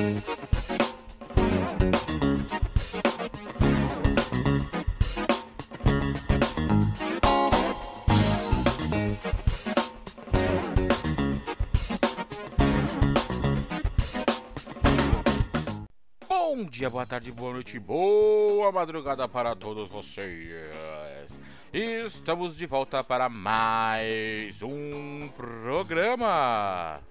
Bom dia, boa tarde, boa noite, boa madrugada para todos vocês. Estamos de volta para mais um programa.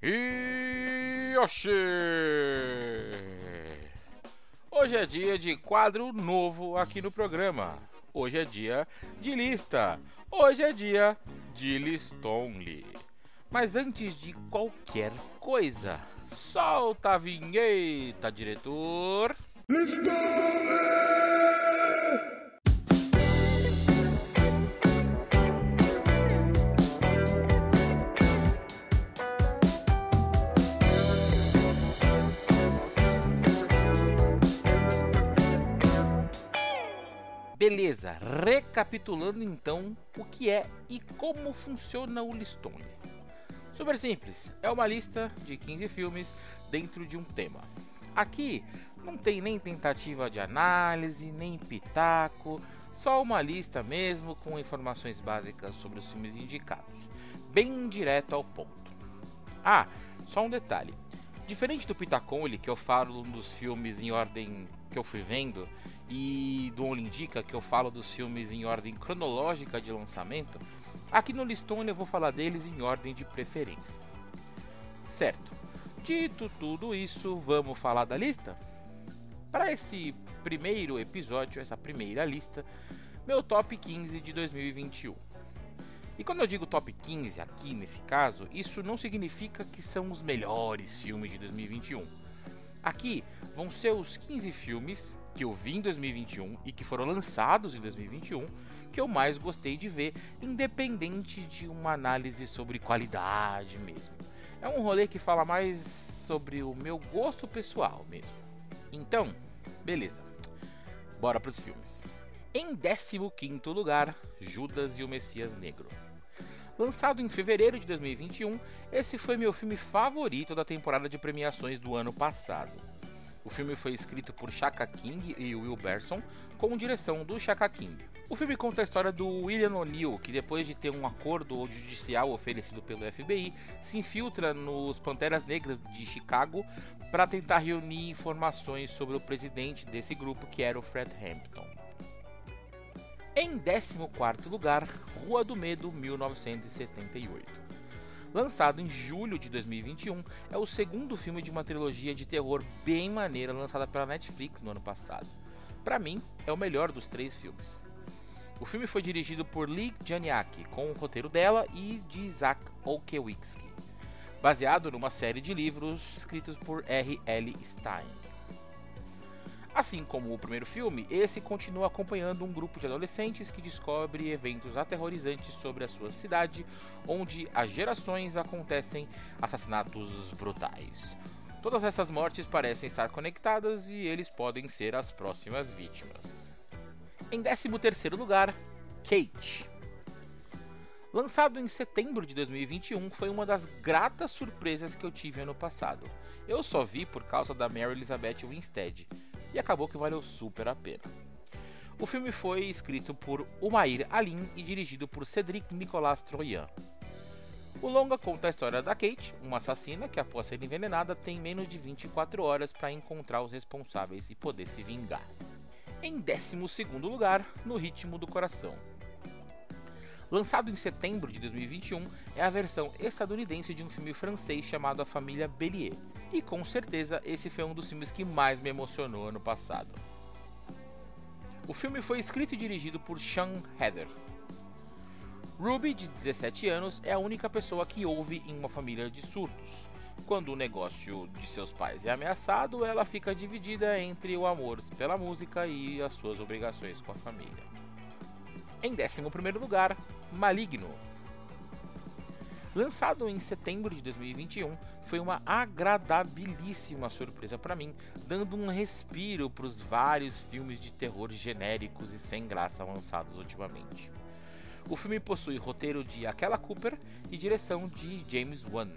E Yoshi! Hoje é dia de quadro novo aqui no programa. Hoje é dia de lista. Hoje é dia de listonly. Mas antes de qualquer coisa, solta a vinheta, diretor. Beleza, recapitulando então o que é e como funciona o Listone. Super simples, é uma lista de 15 filmes dentro de um tema. Aqui não tem nem tentativa de análise, nem pitaco, só uma lista mesmo com informações básicas sobre os filmes indicados, bem direto ao ponto. Ah, só um detalhe: diferente do Pitacone, que eu falo dos filmes em ordem que eu fui vendo, e do Only Indica, que eu falo dos filmes em ordem cronológica de lançamento, aqui no Listone eu vou falar deles em ordem de preferência. Certo, dito tudo isso, vamos falar da lista? Para esse primeiro episódio, essa primeira lista, meu top 15 de 2021. E quando eu digo top 15 aqui nesse caso, isso não significa que são os melhores filmes de 2021. Aqui vão ser os 15 filmes que eu vi em 2021 e que foram lançados em 2021 que eu mais gostei de ver, independente de uma análise sobre qualidade mesmo. É um rolê que fala mais sobre o meu gosto pessoal mesmo. Então, beleza. Bora para os filmes. Em 15 lugar, Judas e o Messias Negro. Lançado em fevereiro de 2021, esse foi meu filme favorito da temporada de premiações do ano passado. O filme foi escrito por Shaka King e Will Berson, com direção do Shaka King. O filme conta a história do William O'Neill, que depois de ter um acordo judicial oferecido pelo FBI, se infiltra nos Panteras Negras de Chicago para tentar reunir informações sobre o presidente desse grupo, que era o Fred Hampton. Em 14º lugar, Rua do Medo, 1978. Lançado em julho de 2021, é o segundo filme de uma trilogia de terror bem maneira lançada pela Netflix no ano passado. Para mim, é o melhor dos três filmes. O filme foi dirigido por Lee Janiak, com o roteiro dela e de Isaac Olkewicz, baseado numa série de livros escritos por R. L. Stein. Assim como o primeiro filme, esse continua acompanhando um grupo de adolescentes que descobre eventos aterrorizantes sobre a sua cidade, onde há gerações acontecem assassinatos brutais. Todas essas mortes parecem estar conectadas e eles podem ser as próximas vítimas. Em 13º lugar, Kate. Lançado em setembro de 2021, foi uma das gratas surpresas que eu tive ano passado. Eu só vi por causa da Mary Elizabeth Winstead, e acabou que valeu super a pena. O filme foi escrito por Umair Alim e dirigido por Cedric Nicolas Troyan. O longa conta a história da Kate, uma assassina que, após ser envenenada, tem menos de 24 horas para encontrar os responsáveis e poder se vingar. Em 12 lugar, No Ritmo do Coração. Lançado em setembro de 2021, é a versão estadunidense de um filme francês chamado A Família Bélier, e com certeza esse foi um dos filmes que mais me emocionou ano passado. O filme foi escrito e dirigido por Sean Heather. Ruby, de 17 anos, é a única pessoa que ouve em uma família de surdos. Quando o negócio de seus pais é ameaçado, ela fica dividida entre o amor pela música e as suas obrigações com a família. Em 11 lugar, Maligno. Lançado em setembro de 2021, foi uma agradabilíssima surpresa para mim, dando um respiro para os vários filmes de terror genéricos e sem graça lançados ultimamente. O filme possui roteiro de Aquela Cooper e direção de James Wan.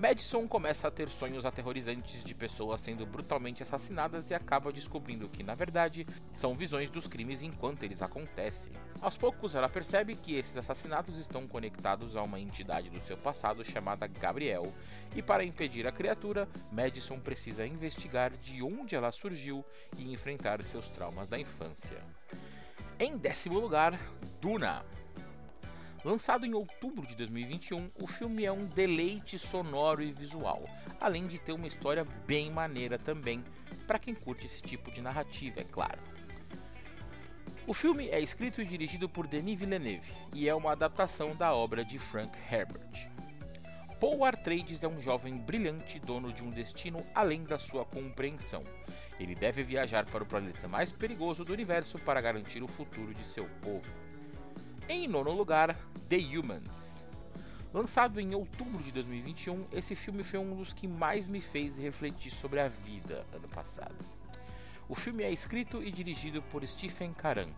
Madison começa a ter sonhos aterrorizantes de pessoas sendo brutalmente assassinadas e acaba descobrindo que, na verdade, são visões dos crimes enquanto eles acontecem. Aos poucos, ela percebe que esses assassinatos estão conectados a uma entidade do seu passado chamada Gabriel, e para impedir a criatura, Madison precisa investigar de onde ela surgiu e enfrentar seus traumas da infância. Em décimo lugar, Duna. Lançado em outubro de 2021, o filme é um deleite sonoro e visual, além de ter uma história bem maneira também, para quem curte esse tipo de narrativa, é claro. O filme é escrito e dirigido por Denis Villeneuve e é uma adaptação da obra de Frank Herbert. Paul Atreides é um jovem brilhante dono de um destino além da sua compreensão. Ele deve viajar para o planeta mais perigoso do universo para garantir o futuro de seu povo. Em nono lugar, The Humans. Lançado em outubro de 2021, esse filme foi um dos que mais me fez refletir sobre a vida ano passado. O filme é escrito e dirigido por Stephen Caran.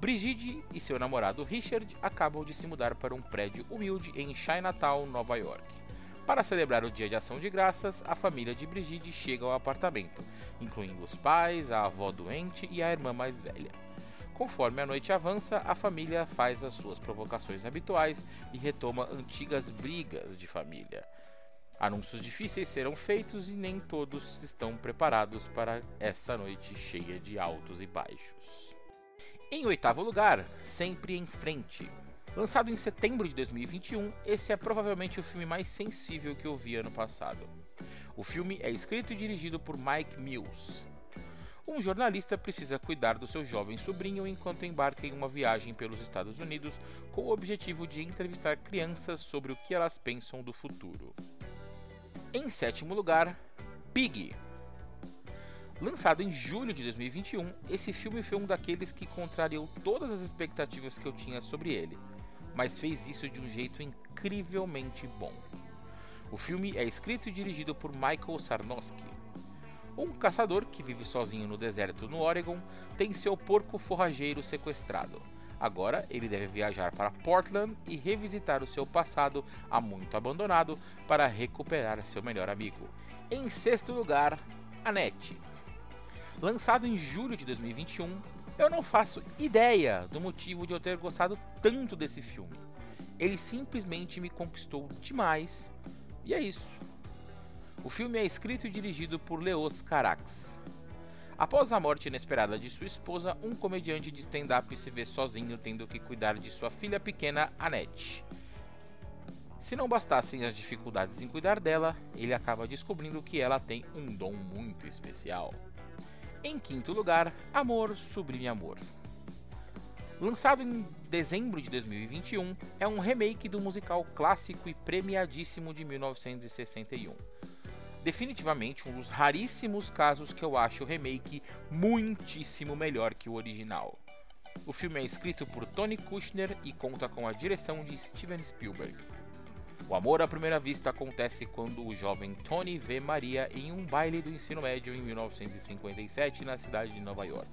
Brigitte e seu namorado Richard acabam de se mudar para um prédio humilde em Chinatown, Nova York. Para celebrar o Dia de Ação de Graças, a família de Brigitte chega ao apartamento, incluindo os pais, a avó doente e a irmã mais velha. Conforme a noite avança, a família faz as suas provocações habituais e retoma antigas brigas de família. Anúncios difíceis serão feitos e nem todos estão preparados para essa noite cheia de altos e baixos. Em oitavo lugar, Sempre em Frente. Lançado em setembro de 2021, esse é provavelmente o filme mais sensível que eu vi ano passado. O filme é escrito e dirigido por Mike Mills, um jornalista precisa cuidar do seu jovem sobrinho enquanto embarca em uma viagem pelos Estados Unidos com o objetivo de entrevistar crianças sobre o que elas pensam do futuro. Em sétimo lugar, Pig. Lançado em julho de 2021, esse filme foi um daqueles que contrariou todas as expectativas que eu tinha sobre ele, mas fez isso de um jeito incrivelmente bom. O filme é escrito e dirigido por Michael Sarnowski, um caçador que vive sozinho no deserto no Oregon tem seu porco forrageiro sequestrado. Agora ele deve viajar para Portland e revisitar o seu passado há muito abandonado para recuperar seu melhor amigo. Em sexto lugar, Annette. Lançado em julho de 2021, eu não faço ideia do motivo de eu ter gostado tanto desse filme. Ele simplesmente me conquistou demais e é isso. O filme é escrito e dirigido por Leos Carax. Após a morte inesperada de sua esposa, um comediante de stand-up se vê sozinho tendo que cuidar de sua filha pequena, Annette. Se não bastassem as dificuldades em cuidar dela, ele acaba descobrindo que ela tem um dom muito especial. Em quinto lugar, Amor Sublime Amor. Lançado em dezembro de 2021, é um remake do musical clássico e premiadíssimo de 1961 definitivamente um dos raríssimos casos que eu acho o remake muitíssimo melhor que o original. O filme é escrito por Tony Kushner e conta com a direção de Steven Spielberg. O amor à primeira vista acontece quando o jovem Tony vê Maria em um baile do ensino médio em 1957 na cidade de Nova York.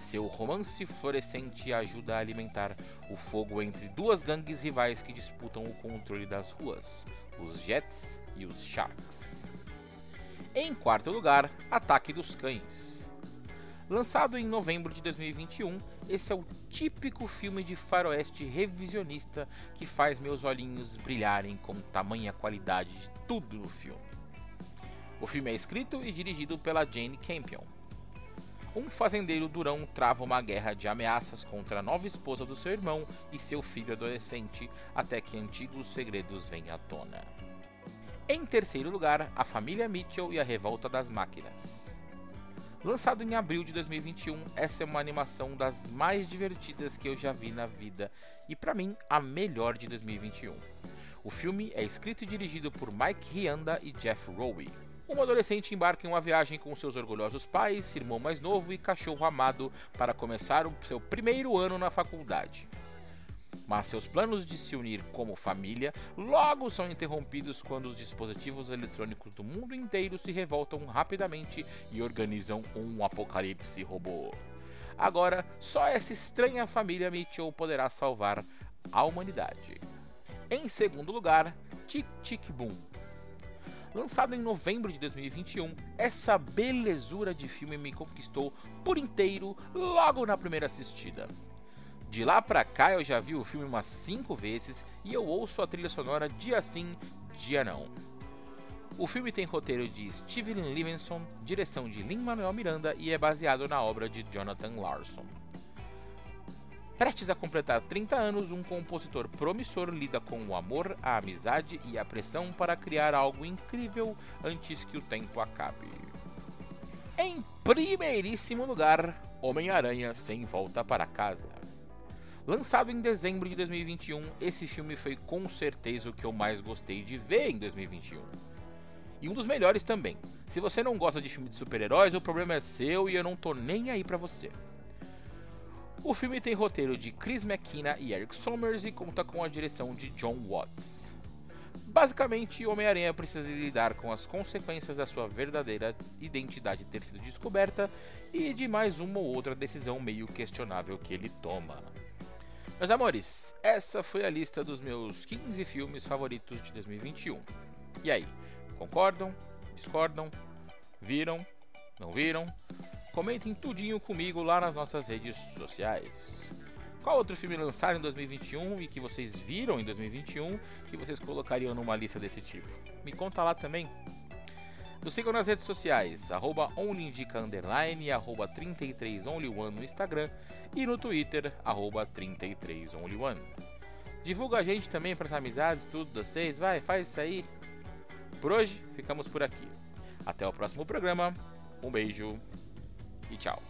Seu romance florescente ajuda a alimentar o fogo entre duas gangues rivais que disputam o controle das ruas, os Jets e os Sharks. Em quarto lugar, Ataque dos Cães. Lançado em novembro de 2021, esse é o típico filme de faroeste revisionista que faz meus olhinhos brilharem com tamanha qualidade de tudo no filme. O filme é escrito e dirigido pela Jane Campion. Um fazendeiro durão trava uma guerra de ameaças contra a nova esposa do seu irmão e seu filho adolescente até que antigos segredos venham à tona. Em terceiro lugar, A Família Mitchell e a Revolta das Máquinas. Lançado em abril de 2021, essa é uma animação das mais divertidas que eu já vi na vida e para mim a melhor de 2021. O filme é escrito e dirigido por Mike Rianda e Jeff Rowe. Um adolescente embarca em uma viagem com seus orgulhosos pais, irmão mais novo e cachorro amado para começar o seu primeiro ano na faculdade mas seus planos de se unir como família logo são interrompidos quando os dispositivos eletrônicos do mundo inteiro se revoltam rapidamente e organizam um apocalipse robô. Agora, só essa estranha família Mitchell poderá salvar a humanidade. Em segundo lugar, Tic Tic Boom. Lançado em novembro de 2021, essa belezura de filme me conquistou por inteiro logo na primeira assistida. De lá pra cá eu já vi o filme umas 5 vezes e eu ouço a trilha sonora dia sim, dia não. O filme tem roteiro de Steven Levinson, direção de Lin-Manuel Miranda e é baseado na obra de Jonathan Larson. Prestes a completar 30 anos, um compositor promissor lida com o amor, a amizade e a pressão para criar algo incrível antes que o tempo acabe. Em primeiríssimo lugar, Homem-Aranha Sem Volta para Casa. Lançado em dezembro de 2021, esse filme foi com certeza o que eu mais gostei de ver em 2021 e um dos melhores também. Se você não gosta de filme de super-heróis, o problema é seu e eu não tô nem aí pra você. O filme tem roteiro de Chris McKenna e Eric Sommers e conta com a direção de John Watts. Basicamente, Homem-Aranha precisa lidar com as consequências da sua verdadeira identidade ter sido descoberta e de mais uma ou outra decisão meio questionável que ele toma. Meus amores, essa foi a lista dos meus 15 filmes favoritos de 2021. E aí, Concordam? Discordam? Viram? Não viram? Comentem tudinho comigo lá nas nossas redes sociais. Qual outro filme lançado em 2021 e que vocês viram em 2021 que vocês colocariam numa lista desse tipo? Me conta lá também. Nos sigam nas redes sociais, arroba onlyindica underline, arroba 33only1 no Instagram e no Twitter, arroba 33only1. Divulga a gente também para as amizades, tudo vocês, vai, faz isso aí. Por hoje, ficamos por aqui. Até o próximo programa. Um beijo e tchau.